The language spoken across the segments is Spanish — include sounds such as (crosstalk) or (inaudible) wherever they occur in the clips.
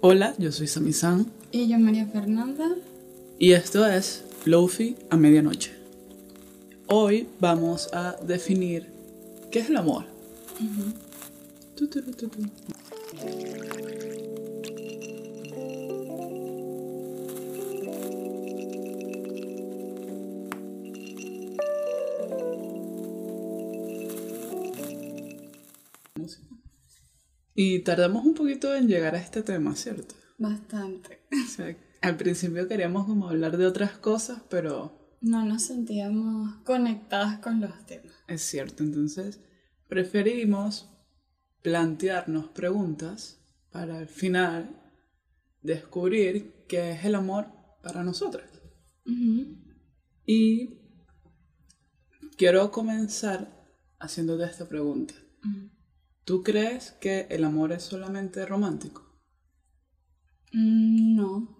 Hola, yo soy Sami-san Y yo María Fernanda. y esto es Lofi a medianoche. Hoy vamos a definir qué es el amor. Tu, tu, tu, tu, tu. Y tardamos un poquito en llegar a este tema, ¿cierto? Bastante. O sea, al principio queríamos como hablar de otras cosas, pero No nos sentíamos conectadas con los temas. es cierto. Entonces, preferimos plantearnos preguntas para al final descubrir qué es el amor para nosotras. Y quiero comenzar haciéndote esta pregunta. ¿Tú crees que el amor es solamente romántico? Mm, No.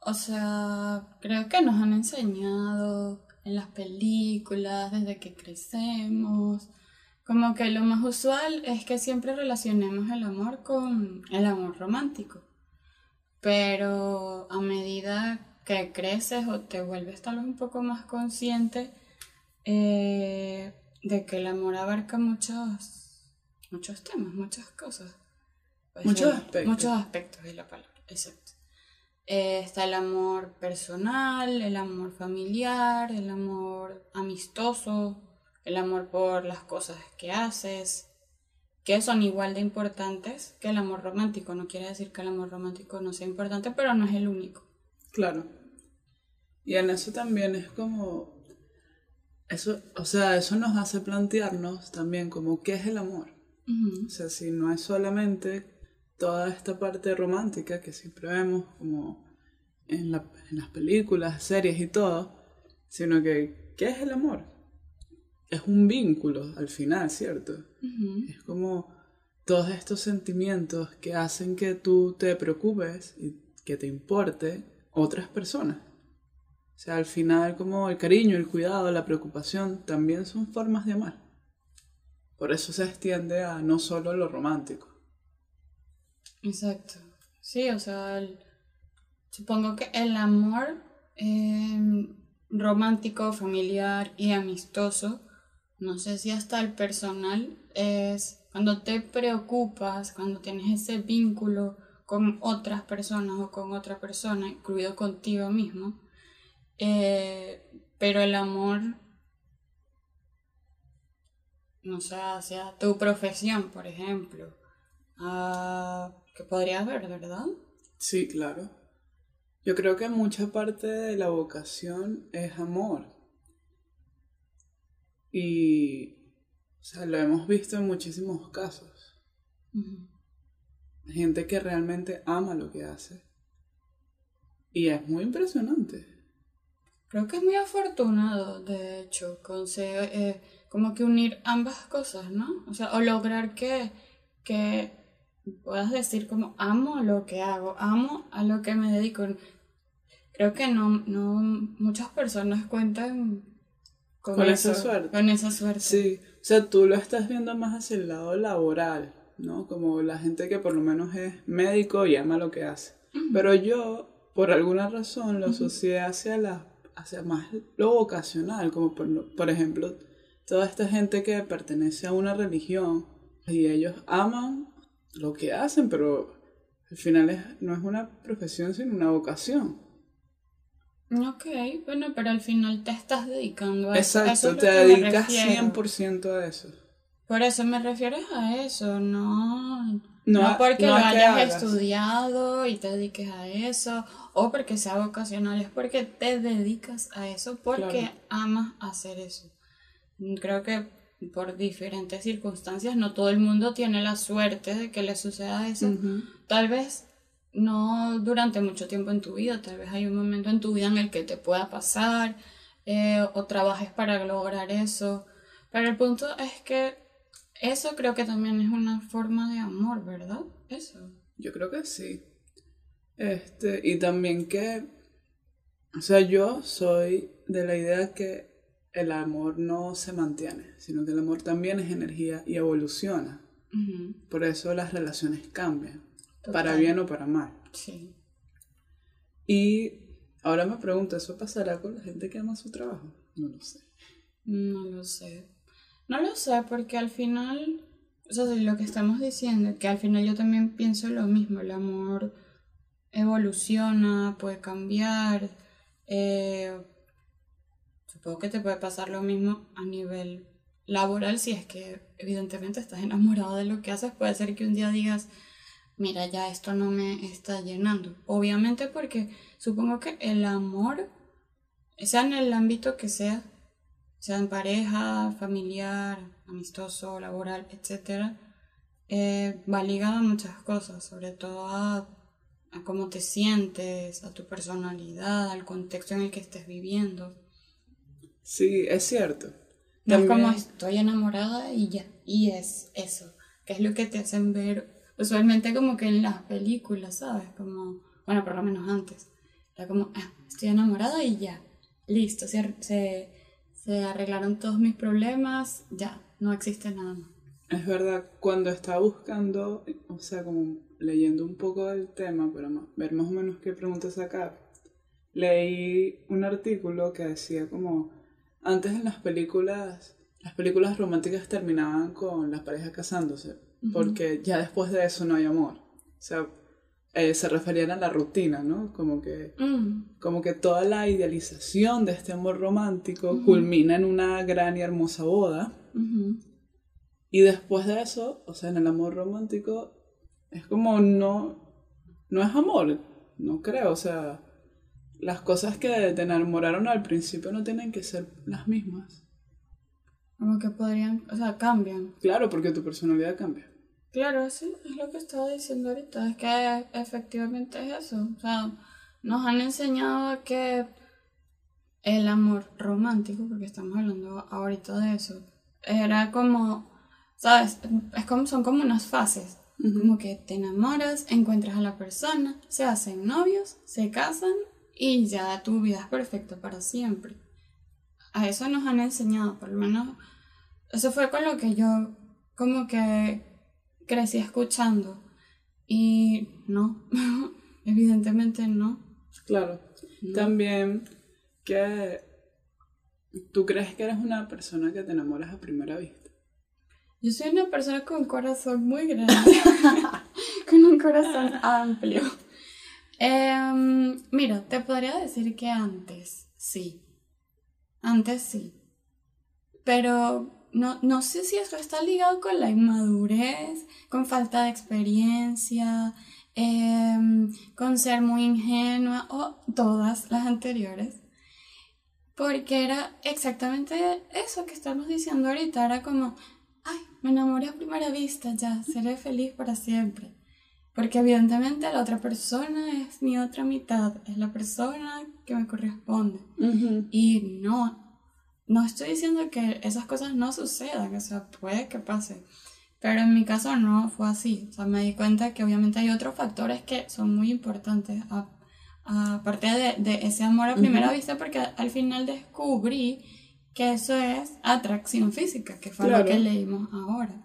O sea, creo que nos han enseñado en las películas, desde que crecemos, como que lo más usual es que siempre relacionemos el amor con el amor romántico. Pero a medida que creces o te vuelves tal vez un poco más consciente eh, de que el amor abarca muchos, muchos temas, muchas cosas. Pues, Muchos aspectos. Muchos aspectos de la palabra, exacto. Eh, está el amor personal, el amor familiar, el amor amistoso, el amor por las cosas que haces, que son igual de importantes que el amor romántico. No quiere decir que el amor romántico no sea importante, pero no es el único. Claro. Y en eso también es como... Eso, o sea, eso nos hace plantearnos también como qué es el amor. O sea, si no es solamente toda esta parte romántica que siempre vemos como en, la- en las películas, series y todo, sino que, ¿qué es el amor? Es un vínculo al final, ¿cierto? Es como todos estos sentimientos que hacen que tú te preocupes y que te importe otras personas. O sea, al final como el cariño, el cuidado, la preocupación también son formas de amar. Por eso se extiende a no solo lo romántico. Exacto. Sí, o sea, supongo que el amor eh, romántico, familiar y amistoso, no sé si hasta el personal, es cuando te preocupas, cuando tienes ese vínculo con otras personas o con otra persona, incluido contigo mismo, eh, pero el amor, no sé, hacia tu profesión, por ejemplo, ah, que podría haber, ¿verdad? Sí, claro. Yo creo que mucha parte de la vocación es amor. Y, o sea, lo hemos visto en muchísimos casos. Gente que realmente ama lo que hace. Y es muy impresionante. Creo que es muy afortunado, de hecho, conseguir eh, como que unir ambas cosas, ¿no? O sea, o lograr que, que puedas decir como amo lo que hago, amo a lo que me dedico. Creo que no, no muchas personas cuentan con, Con esa suerte. Con esa suerte. Sí, o sea, tú lo estás viendo más hacia el lado laboral, ¿no? Como la gente que por lo menos es médico y ama lo que hace. Pero yo, por alguna razón, lo asocié hacia la, hacia más lo vocacional, como por, por ejemplo, toda esta gente que pertenece a una religión y ellos aman lo que hacen, pero al final es, no es una profesión, sino una vocación. Ok, bueno, pero al final te estás dedicando a eso. Exacto, Eso es lo te dedicas refiero. 100% a eso. Por eso me refieres a eso, no, No porque no lo hayas estudiado y te dediques a eso, o porque sea vocacional, es porque te dedicas a eso, porque Claro. amas hacer eso. Creo que por diferentes circunstancias no todo el mundo tiene la suerte de que le suceda eso. Ujú. Tal vez no durante mucho tiempo en tu vida, tal vez hay un momento en tu vida en el que te pueda pasar eh, o trabajes para lograr eso. Pero el punto es que eso creo que también es una forma de amor, ¿verdad? Eso. Yo creo que sí. Este, y también que, o sea, yo soy de la idea que el amor no se mantiene, sino que el amor también es energía y evoluciona. Por eso las relaciones cambian. para bien o para mal. Sí. Y ahora me pregunto, ¿eso pasará con la gente que ama su trabajo? No lo sé. No lo sé. No lo sé porque al final, o sea, lo que estamos diciendo, que al final yo también pienso lo mismo, el amor evoluciona, puede cambiar. Eh, supongo que te puede pasar lo mismo a nivel laboral si es que evidentemente estás enamorado de lo que haces. Puede ser que un día digas, mira, ya esto no me está llenando. Obviamente porque supongo que el amor, sea en el ámbito que sea, sea en pareja, familiar, amistoso, laboral, etc., eh, va ligado a muchas cosas, sobre todo a, a cómo te sientes, a tu personalidad, al contexto en el que estés viviendo. Sí, es cierto. No es como estoy enamorada y ya, y es eso, que es lo que te hacen ver usualmente como que en las películas, ¿sabes? Como, bueno, por lo menos antes, era como, ah, estoy enamorada y ya, listo, se, se, se arreglaron todos mis problemas, ya, no existe nada más. Es verdad, cuando estaba buscando, o sea, como leyendo un poco del tema para ver más o menos qué preguntas sacar, leí un artículo que decía como, antes en las películas, las películas románticas terminaban con las parejas casándose, porque ya después de eso no hay amor. O sea, eh, se referían a la rutina, ¿no? Como que, Mm. como que toda la idealización de este amor romántico culmina en una gran y hermosa boda. Y después de eso, o sea, en el amor romántico, es como no, no es amor, no creo, o sea, las cosas que te enamoraron al principio no tienen que ser las mismas. Como que podrían, o sea, cambian. Claro, porque tu personalidad cambia. Claro, sí, es lo que estaba diciendo ahorita, es que efectivamente es eso. O sea, nos han enseñado que el amor romántico, porque estamos hablando ahorita de eso, era como, ¿sabes? Es como, son como unas fases. Como que te enamoras, encuentras a la persona, se hacen novios, se casan y ya tu vida es perfecta para siempre. A eso nos han enseñado, por lo menos eso fue con lo que yo como que crecí escuchando. Y no, (laughs) evidentemente no. Claro. También que tú crees que eres una persona que te enamoras a primera vista. Yo soy una persona con un corazón muy grande, (laughs) con un corazón amplio. Em, mira, te podría decir que antes sí, antes sí, pero no, no sé si eso está ligado con la inmadurez, con falta de experiencia, em, con ser muy ingenua o todas las anteriores. Porque era exactamente eso que estamos diciendo ahorita, era como, ay, me enamoré a primera vista, ya, seré feliz para siempre. Porque evidentemente la otra persona es mi otra mitad, es la persona que me corresponde. Y no, no estoy diciendo que esas cosas no sucedan, o sea, puede que pase. Pero en mi caso no fue así. O sea, me di cuenta que obviamente hay otros factores que son muy importantes, a- aparte de, de ese amor a primera vista, porque al final descubrí que eso es atracción física, que fue lo que leímos ahora.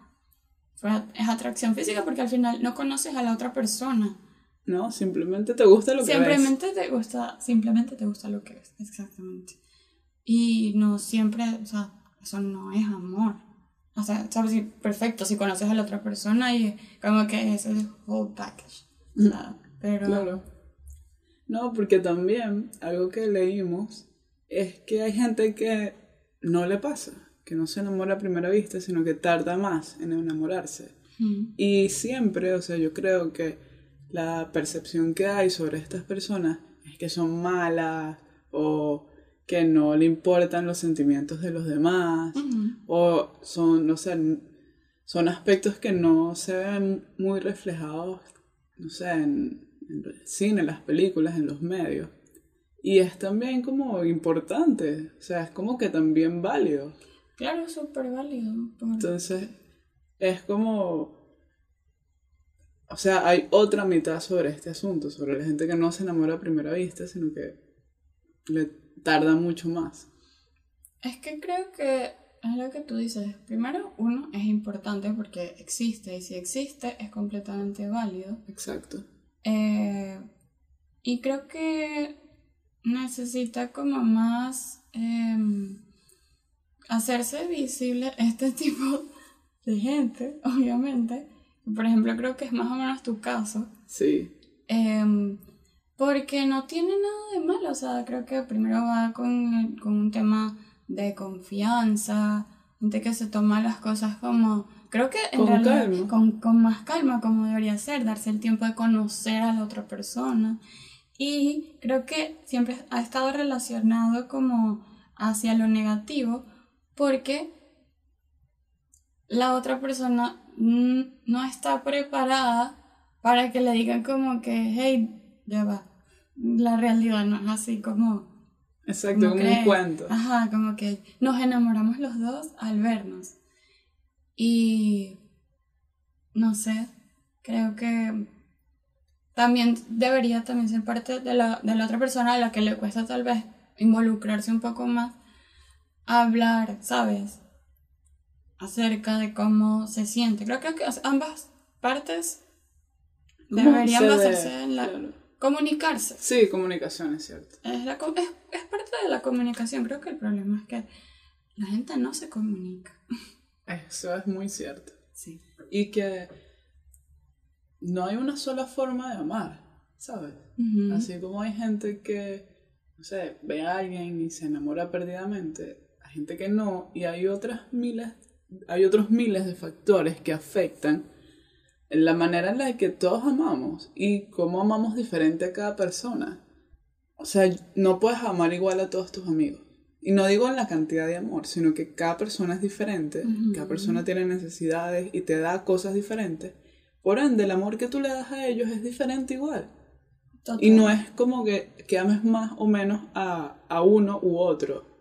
Fue, es atracción física porque al final no conoces a la otra persona. No, simplemente te gusta lo que ves. Simplemente te gusta, simplemente te gusta lo que ves, exactamente. Y no siempre, o sea, eso no es amor. O sea, sabes, perfecto, si conoces a la otra persona y como que es el whole package. O sea, pero Claro. No, porque también algo que leímos es que hay gente que no le pasa, que no se enamora a primera vista, sino que tarda más en enamorarse. Mm, Y siempre, o sea, yo creo que la percepción que hay sobre estas personas es que son malas o que no le importan los sentimientos de los demás ujú, o son, no sé, son aspectos que no se ven muy reflejados, no sé, en, en el cine, en las películas, en los medios. Y es también como importante, o sea, es como que también válido. Claro, es súper válido. por- Entonces, es como... O sea, hay otra mitad sobre este asunto, sobre la gente que no se enamora a primera vista, sino que le tarda mucho más. Es que creo que es lo que tú dices. Primero, uno es importante porque existe y si existe es completamente válido. Exacto. Eh, y creo que necesita como más em, hacerse visible este (laughs) tipo de gente, obviamente. Por ejemplo, creo que es más o menos tu caso. Sí. Em, porque no tiene nada de malo, o sea, creo que primero va con, con un tema de confianza, gente que se toma las cosas como, creo que en Con realidad calma. Con, con más calma, como debería ser, darse el tiempo de conocer a la otra persona. Y creo que siempre ha estado relacionado como hacia lo negativo, porque la otra persona no está preparada para que le digan como que, hey, ya va, la realidad no es así como... Exacto, como un cuento. Ajá, como que nos enamoramos los dos al vernos. Y no sé, creo que también debería también ser parte de la, de la otra persona a la que le cuesta tal vez involucrarse un poco más, hablar, ¿sabes? Acerca de cómo se siente. Creo que ambas partes ¿Cómo deberían se ve? basarse en la... Claro. Comunicarse. Sí, comunicación, es cierto. Es, la, es, es parte de la comunicación. Creo que el problema es que la gente no se comunica. Eso es muy cierto. Sí. Y que no hay una sola forma de amar, ¿sabes? Así como hay gente que, no sé, ve a alguien y se enamora perdidamente, gente que no, y hay otras miles, hay otros miles de factores que afectan en la manera en la que todos amamos y cómo amamos diferente a cada persona. O sea, no puedes amar igual a todos tus amigos. Y no digo en la cantidad de amor, sino que cada persona es diferente, cada persona tiene necesidades y te da cosas diferentes. Por ende, el amor que tú le das a ellos es diferente igual. Total. Y no es como que, que ames más o menos a, a uno u otro,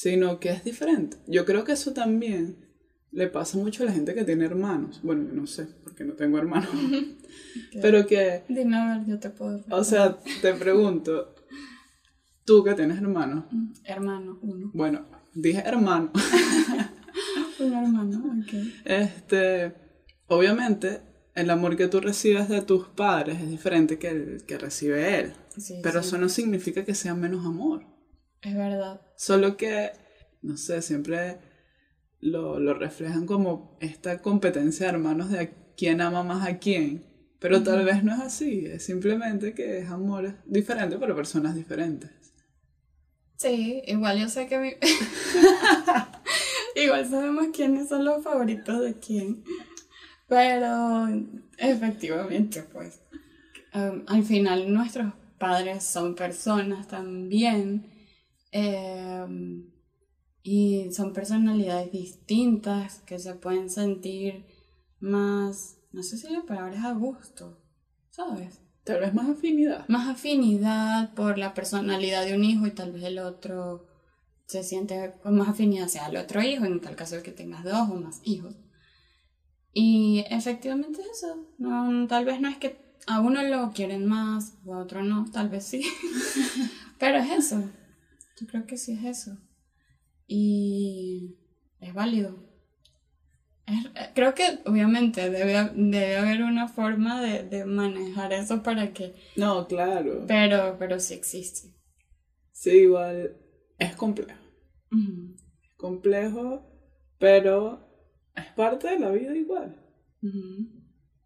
sino que es diferente. Yo creo que eso también le pasa mucho a la gente que tiene hermanos. Bueno, yo no sé, porque no tengo hermanos. (laughs) Pero que, Dime a ver, yo te puedo. o sea, te pregunto, tú que tienes hermanos, Mm, Hermano, uno. bueno, dije hermano, (laughs) Un hermano, ok. este, obviamente el amor que tú recibes de tus padres es diferente que el que recibe él. Sí, Pero sí. eso no significa que sea menos amor. Es verdad. Solo que, no sé, siempre lo, lo reflejan como esta competencia de hermanos de quién ama más a quién. Pero tal vez no es así, es simplemente que es amor diferente para personas diferentes. Sí, igual yo sé que mi... (laughs) igual sabemos quiénes son los favoritos de quién. Pero efectivamente, pues, um, al final nuestros padres son personas también. Em, y son personalidades distintas que se pueden sentir más, no sé si la palabra es a gusto, ¿sabes? Tal vez más afinidad. más afinidad por la personalidad de un hijo y tal vez el otro se siente con más afinidad hacia el otro hijo, en tal caso que tengas dos o más hijos. Y efectivamente es eso. No, tal vez no es que a uno lo quieren más o a otro no, tal vez sí. (laughs) Pero es eso. Yo creo que sí es eso. Y es válido. Es- creo que obviamente debe, debe haber una forma de, de manejar eso para que No, claro. pero, pero sí existe. Sí, igual es complejo. Es complejo, pero es parte de la vida igual.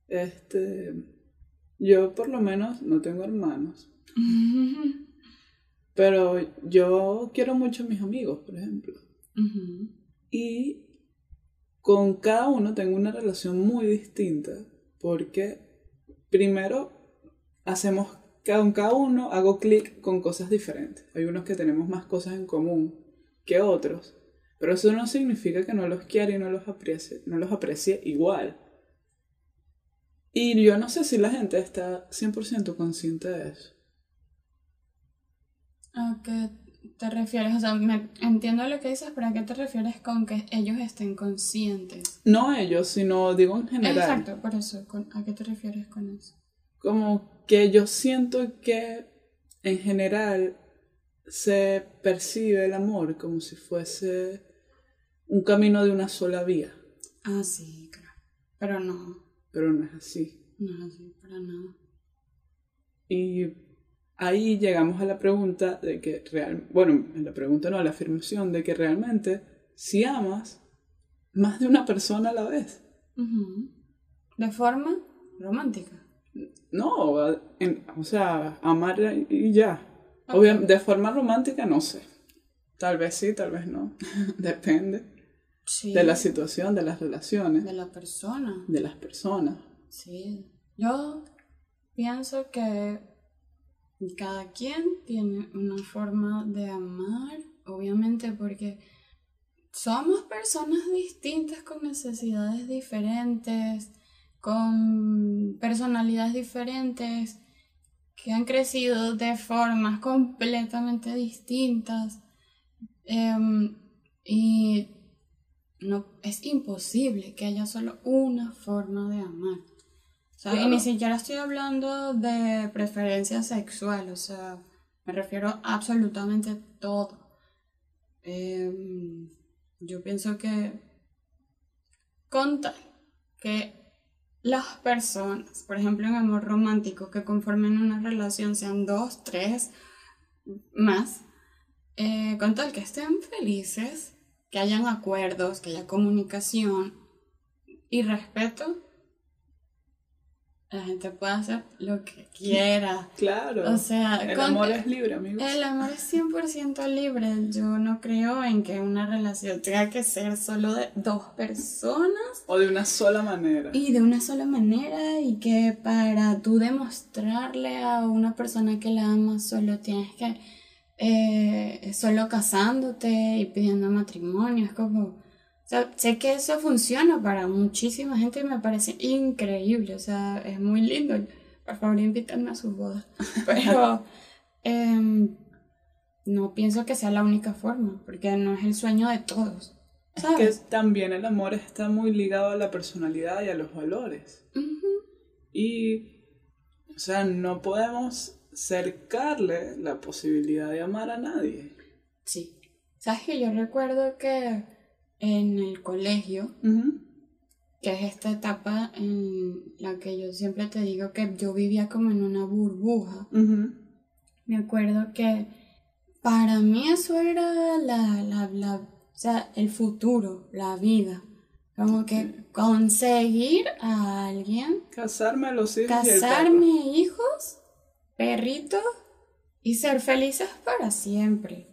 Este, yo por lo menos no tengo hermanos, (laughs) pero yo quiero mucho a mis amigos, por ejemplo. Y con cada uno tengo una relación muy distinta porque primero hacemos, con cada uno hago clic con cosas diferentes. Hay unos que tenemos más cosas en común que otros, pero eso no significa que no los quiera y no los aprecie, no los aprecie igual. Y yo no sé si la gente está 100% consciente de eso. ¿A qué te refieres? O sea, me, entiendo lo que dices, pero ¿a qué te refieres con que ellos estén conscientes? No ellos, sino digo en general. Exacto, por eso. con- ¿A qué te refieres con eso? como que yo siento que en general se percibe el amor como si fuese un camino de una sola vía. Ah, sí, claro. Pero no, Pero no es así. no es así, para nada. Y ahí llegamos a la pregunta de que real, bueno, en la pregunta no, a la afirmación de que realmente si amas más de una persona a la vez. De forma romántica. No, en- o sea, amar y ya. Ok. Obvia- de forma romántica no sé. Tal vez sí, tal vez no. (laughs) Depende Sí. de la situación, de las relaciones, de la persona. de las personas. Sí. Yo pienso que cada quien tiene una forma de amar, obviamente porque somos personas distintas con necesidades diferentes, con personalidades diferentes, que han crecido de formas completamente distintas. Em, y no es imposible que haya solo una forma de amar. Y ni siquiera estoy hablando de preferencia sexual, o sea, me refiero a absolutamente todo. Em, yo pienso que con tal que las personas, por ejemplo en amor romántico, que conformen una relación sean dos, tres, más, eh, con tal que estén felices, que hayan acuerdos, que haya comunicación y respeto, la gente puede hacer lo que (laughs) quiera. Claro. O sea, el con- amor es libre, amigos. El amor es 100% libre. Yo no creo en que una relación tenga que ser solo de dos personas O de una sola manera. y de una sola manera y que para tú demostrarle a una persona que la amas solo tienes que eh, solo casándote y pidiendo matrimonio. Es como, sea, sé que eso funciona para muchísima gente y me parece increíble. O sea, es muy lindo. Por favor, invítenme a sus bodas. (laughs) Pero em, no pienso que sea la única forma, porque no es el sueño de todos. Es ¿Sabes? que también el amor está muy ligado a la personalidad y a los valores. Y, o sea, no podemos cercarle la posibilidad de amar a nadie. Sí. ¿Sabes que yo recuerdo que en el colegio, Ujú. que es esta etapa en la que yo siempre te digo que yo vivía como en una burbuja, me acuerdo que para mí eso era la, la, la, o sea, el futuro, la vida. Como que conseguir a alguien, Casarme a los hijos casarme, hijos, perritos y ser felices para siempre.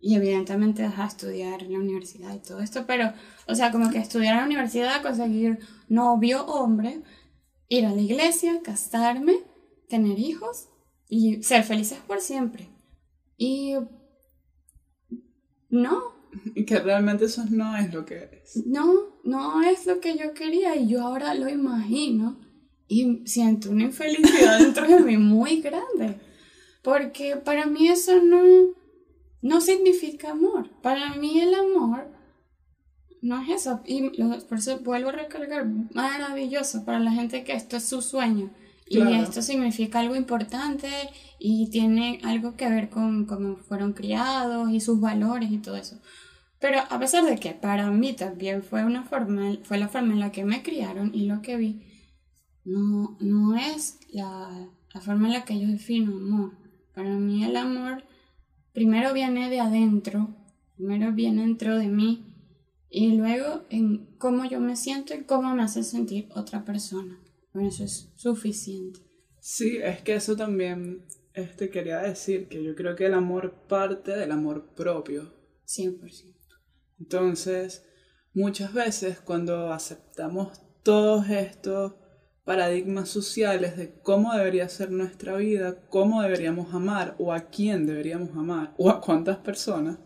Y evidentemente dejar estudiar en la universidad y todo esto, pero, o sea, como que estudiar en la universidad, conseguir novio hombre, ir a la iglesia, casarme, tener hijos y ser felices por siempre. Y no, Y que realmente eso no es lo que es. no, no es lo que yo quería y yo ahora lo imagino y siento una infelicidad dentro de mí muy grande. Porque para mí eso no, no significa amor. Para mí el amor no es eso. Y lo- por eso vuelvo a recalcar, maravilloso para la gente que esto es su sueño. Y esto significa algo importante y tiene algo que ver con cómo fueron criados y sus valores y todo eso. Pero a pesar de que para mí también fue una forma, fue la forma en la que me criaron y lo que vi, no, no es la, la forma en la que yo defino amor. Para mí el amor primero viene de adentro, primero viene dentro de mí y luego en cómo yo me siento y cómo me hace sentir otra persona. Bueno, eso es suficiente. Sí, es que eso también este, quería decir, que yo creo que el amor parte del amor propio. 100%. Entonces, muchas veces cuando aceptamos todos estos paradigmas sociales de cómo debería ser nuestra vida, cómo deberíamos amar o a quién deberíamos amar o a cuántas personas,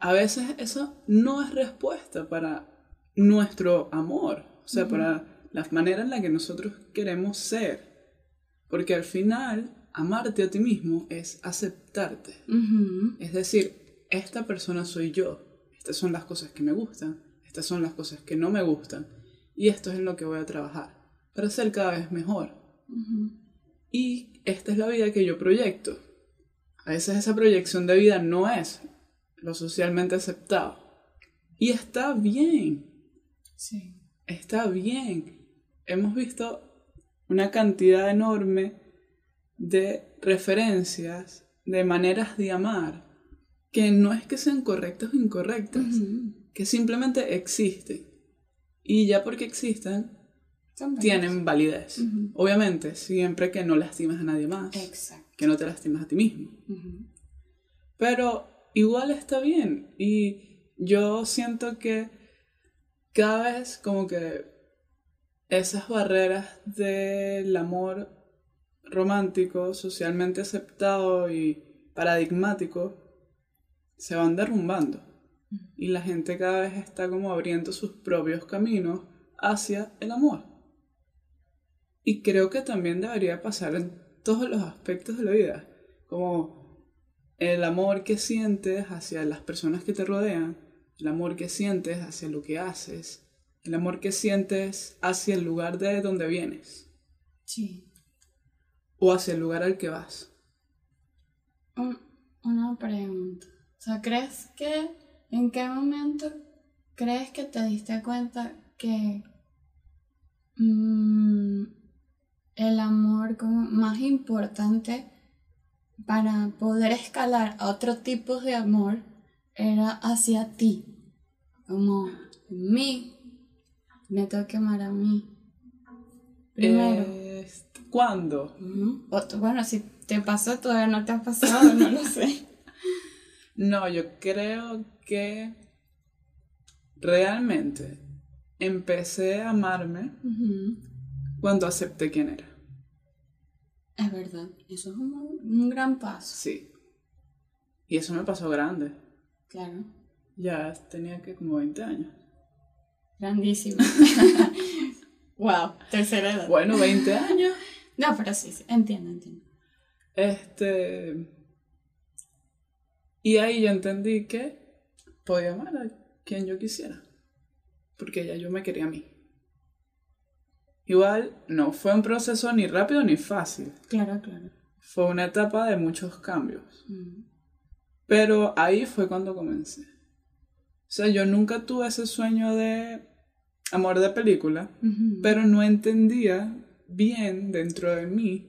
a veces eso no es respuesta para nuestro amor, o sea, para la manera en la que nosotros queremos ser. Porque al final, amarte a ti mismo es aceptarte. Es decir, esta persona soy yo. Estas son las cosas que me gustan. Estas son las cosas que no me gustan. Y esto es en lo que voy a trabajar. Para ser cada vez mejor. Y esta es la vida que yo proyecto. A veces esa proyección de vida no es lo socialmente aceptado. Y está bien, Sí. está bien. Hemos visto una cantidad enorme de referencias, de maneras de amar, que no es que sean correctas o incorrectas, que simplemente existen. Y ya porque existen, Son tienen validez. Obviamente, siempre que no lastimes a nadie más, Exacto. que no te lastimes a ti mismo. Pero igual está bien. Y yo siento que cada vez como que esas barreras del amor romántico, socialmente aceptado y paradigmático, se van derrumbando. Y la gente cada vez está como abriendo sus propios caminos hacia el amor. Y creo que también debería pasar en todos los aspectos de la vida. Como el amor que sientes hacia las personas que te rodean, el amor que sientes hacia lo que haces, el amor que sientes hacia el lugar de donde vienes Sí. o hacia el lugar al que vas. Un- una pregunta. O sea, ¿crees que en qué momento crees que te diste cuenta que mm, el amor como más importante para poder escalar a otro tipo de amor era hacia ti? Como mí, me tengo que amar a mí. Primero. Este, ¿Cuándo? O bueno, si te pasó, todavía no te ha pasado, no lo sé. (laughs) No, yo creo que realmente empecé a amarme. Cuando acepté quién era. Es verdad, eso es un, un gran paso. Sí. Y eso me pasó grande. Claro, Ya tenía que como 20 años. grandísimo. (laughs) wow, tercera edad. Bueno, 20 años. No, pero sí, sí, entiendo, entiendo. Este. Y ahí yo entendí que podía amar a quien yo quisiera. Porque ya yo me quería a mí. Igual no fue un proceso ni rápido ni fácil. Claro, claro. Fue una etapa de muchos cambios. Mm. Pero ahí fue cuando comencé. O sea, yo nunca tuve ese sueño de amor de película, pero no entendía bien dentro de mí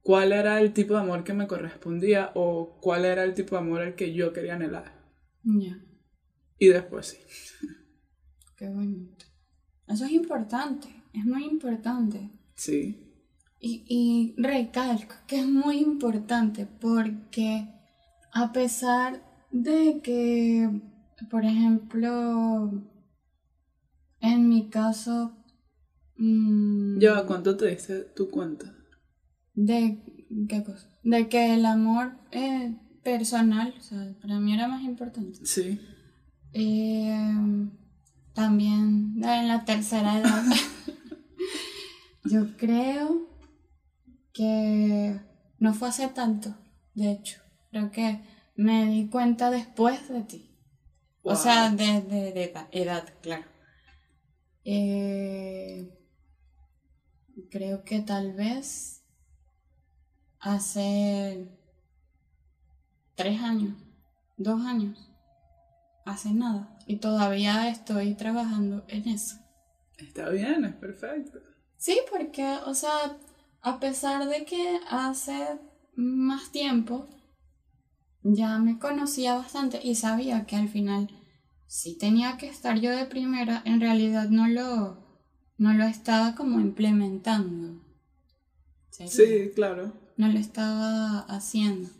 cuál era el tipo de amor que me correspondía o cuál era el tipo de amor al que yo quería anhelar. Ya, Y después sí. qué bonito. Eso es importante, es muy importante. Sí. Y, y recalco que es muy importante porque a pesar de que, por ejemplo, en mi caso, mm, Ya, ¿cuánto te diste tu cuenta? de qué cosa, de que el amor eh, personal, o sea, para mí era más importante. Sí. Eh, también en la tercera edad. (laughs) Yo creo que no fue hace tanto, de hecho. Creo que me di cuenta después de ti. O sea, de, de- de edad, edad, claro. Eh, creo que tal vez hace tres años, dos años, hace nada. Y todavía estoy trabajando en eso. Está bien, es perfecto. Sí, porque, o sea, a pesar de que hace más tiempo ya me conocía bastante y sabía que al final sí tenía que estar yo de primera, en realidad no lo, no lo estaba como implementando. ¿Sería? Sí, claro. no lo estaba haciendo.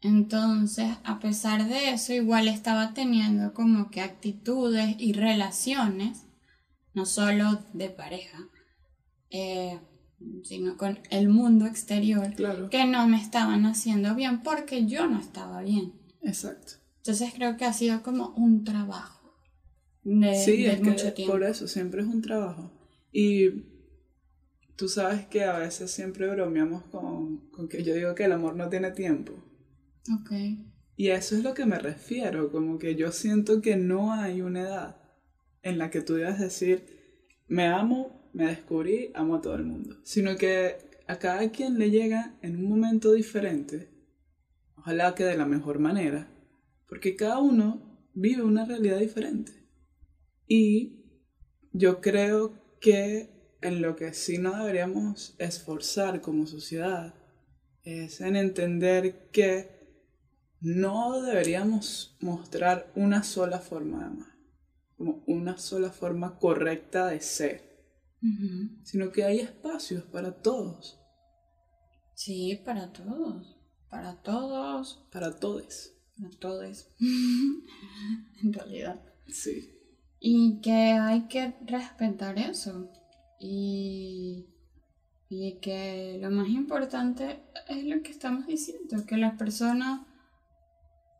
Entonces, a pesar de eso, igual estaba teniendo como que actitudes y relaciones, no solo de pareja, eh, sino con el mundo exterior, Claro. que no me estaban haciendo bien porque yo no estaba bien. Exacto. Entonces creo que ha sido como un trabajo de, Sí, de es que mucho tiempo. por eso siempre es un trabajo. Y tú sabes que a veces siempre bromeamos con, con que yo digo que el amor no tiene tiempo. Ok. Y a eso es lo que me refiero, como que yo siento que no hay una edad en la que tú debas decir, me amo, me descubrí, amo a todo el mundo. Sino que a cada quien le llega en un momento diferente, ojalá que de la mejor manera, porque cada uno vive una realidad diferente. Y yo creo que en lo que sí no deberíamos esforzar como sociedad es en entender que no deberíamos mostrar una sola forma de amar, como una sola forma correcta de ser, sino que hay espacios para todos. Sí, para todos, para todos. Para todos. Para todos. (laughs) (laughs) en realidad. Sí. Y que hay que respetar eso. Y, y que lo más importante es lo que estamos diciendo, que la persona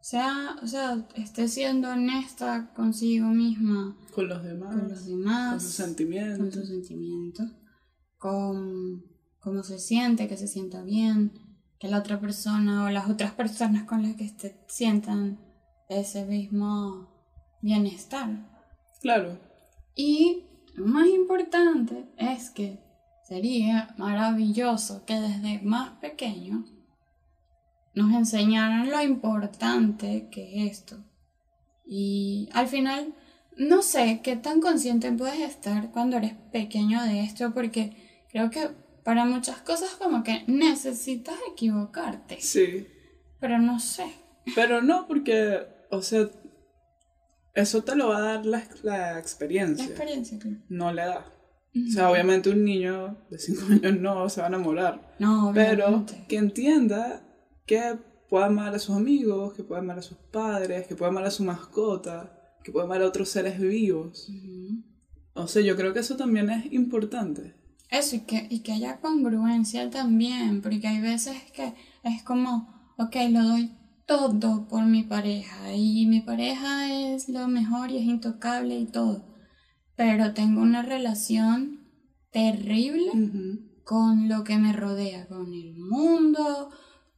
sea, o sea, esté siendo honesta consigo misma. Con los demás. Con los demás. Con sus sentimientos. Con sus sentimientos. Con cómo se siente, que se sienta bien. Que la otra persona o las otras personas con las que esté, sientan ese mismo bienestar. Claro. Y lo más importante es que sería maravilloso que desde más pequeños nos enseñaron lo importante que es esto. Y al final, no sé qué tan consciente puedes estar cuando eres pequeño de esto, porque creo que para muchas cosas como que necesitas equivocarte. Sí. Pero no sé. (laughs) Pero no, porque, o sea, eso te lo va a dar la, la experiencia. La experiencia, claro. No le da. O sea, obviamente un niño de 5 años no se va a enamorar. No, Pero obviamente. que entienda que puede amar a sus amigos, que puede amar a sus padres, que puede amar a su mascota, que puede amar a otros seres vivos. Ujú. O sea, yo creo que eso también es importante. Eso, y que, y que haya congruencia también, porque hay veces que es como, ok, lo doy todo por mi pareja y mi pareja es lo mejor y es intocable y todo, pero tengo una relación terrible con lo que me rodea, con el mundo,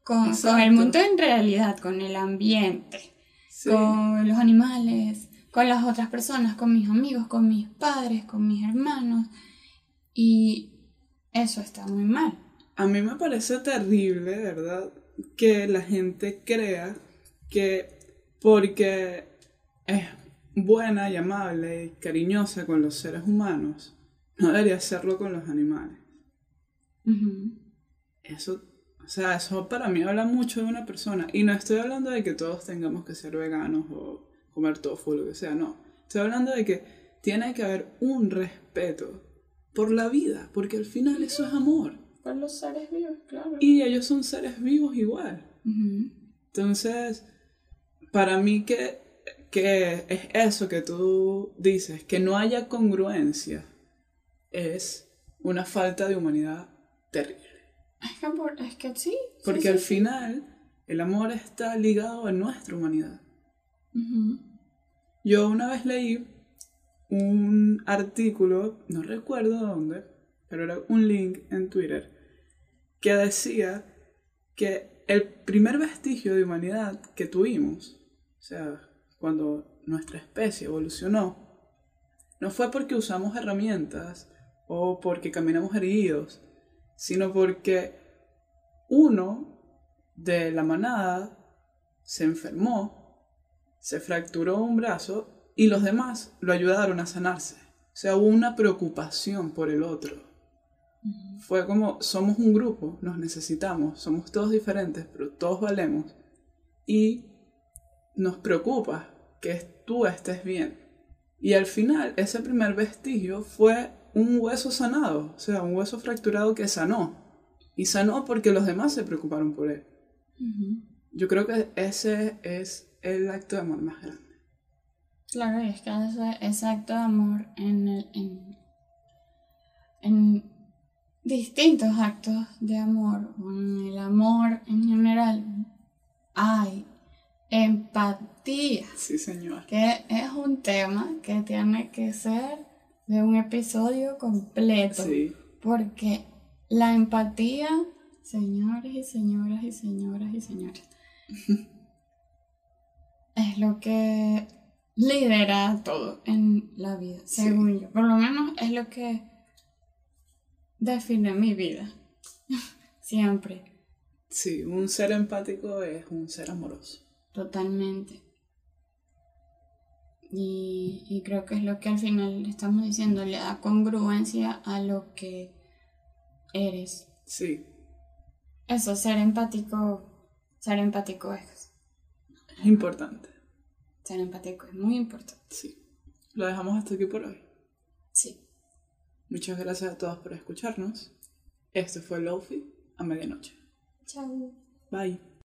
con, el mundo en realidad, con el ambiente, Sí. con los animales, con las otras personas, con mis amigos, con mis padres, con mis hermanos. Y eso está muy mal. A mí me parece terrible, ¿verdad? Que la gente crea que porque es buena y amable y cariñosa con los seres humanos, no debería hacerlo con los animales. Eso, o sea, eso para mí habla mucho de una persona. Y no estoy hablando de que todos tengamos que ser veganos o comer tofu o lo que sea, no. Estoy hablando de que tiene que haber un respeto por la vida, porque al final eso es amor. Por los seres vivos, claro. Y ellos son seres vivos igual. Entonces, para mí que, que es eso que tú dices, que no haya congruencia, es una falta de humanidad terrible. Es que, por- es que sí. Porque sí, al sí. final el amor está ligado a nuestra humanidad. Yo una vez leí un artículo, no recuerdo dónde, pero era un link en Twitter, que decía que el primer vestigio de humanidad que tuvimos, o sea, cuando nuestra especie evolucionó, no fue porque usamos herramientas o porque caminamos erguidos, sino porque uno de la manada se enfermó, se fracturó un brazo y los demás lo ayudaron a sanarse. O sea, hubo una preocupación por el otro. Fue como, somos un grupo, nos necesitamos, somos todos diferentes, pero todos valemos. Y nos preocupa que tú estés bien. Y al final, ese primer vestigio fue un hueso sanado, o sea, un hueso fracturado que sanó. Y sanó porque los demás se preocuparon por él. Yo creo que ese es el acto de amor más grande. Claro, y es que ese, ese acto de amor en, el- en, en distintos actos de amor, o en el amor en general, hay empatía, Sí, señor. que es un tema que tiene que ser de un episodio completo. Sí. Porque la empatía, señores y señoras y señoras y señores, (laughs) es lo que lidera todo en la vida, Sí. según yo. Por lo menos es lo que define mi vida. (laughs) Siempre, Sí, un ser empático es un ser amoroso. totalmente. Y, y creo que es lo que al final estamos diciendo, le da congruencia a lo que eres. Sí, Eso, ser empático, ser empático es, es importante. ser empático es muy importante. Sí. Lo dejamos hasta aquí por hoy. Sí. Muchas gracias a todos por escucharnos. Este fue Lofi a medianoche. Chao. Bye.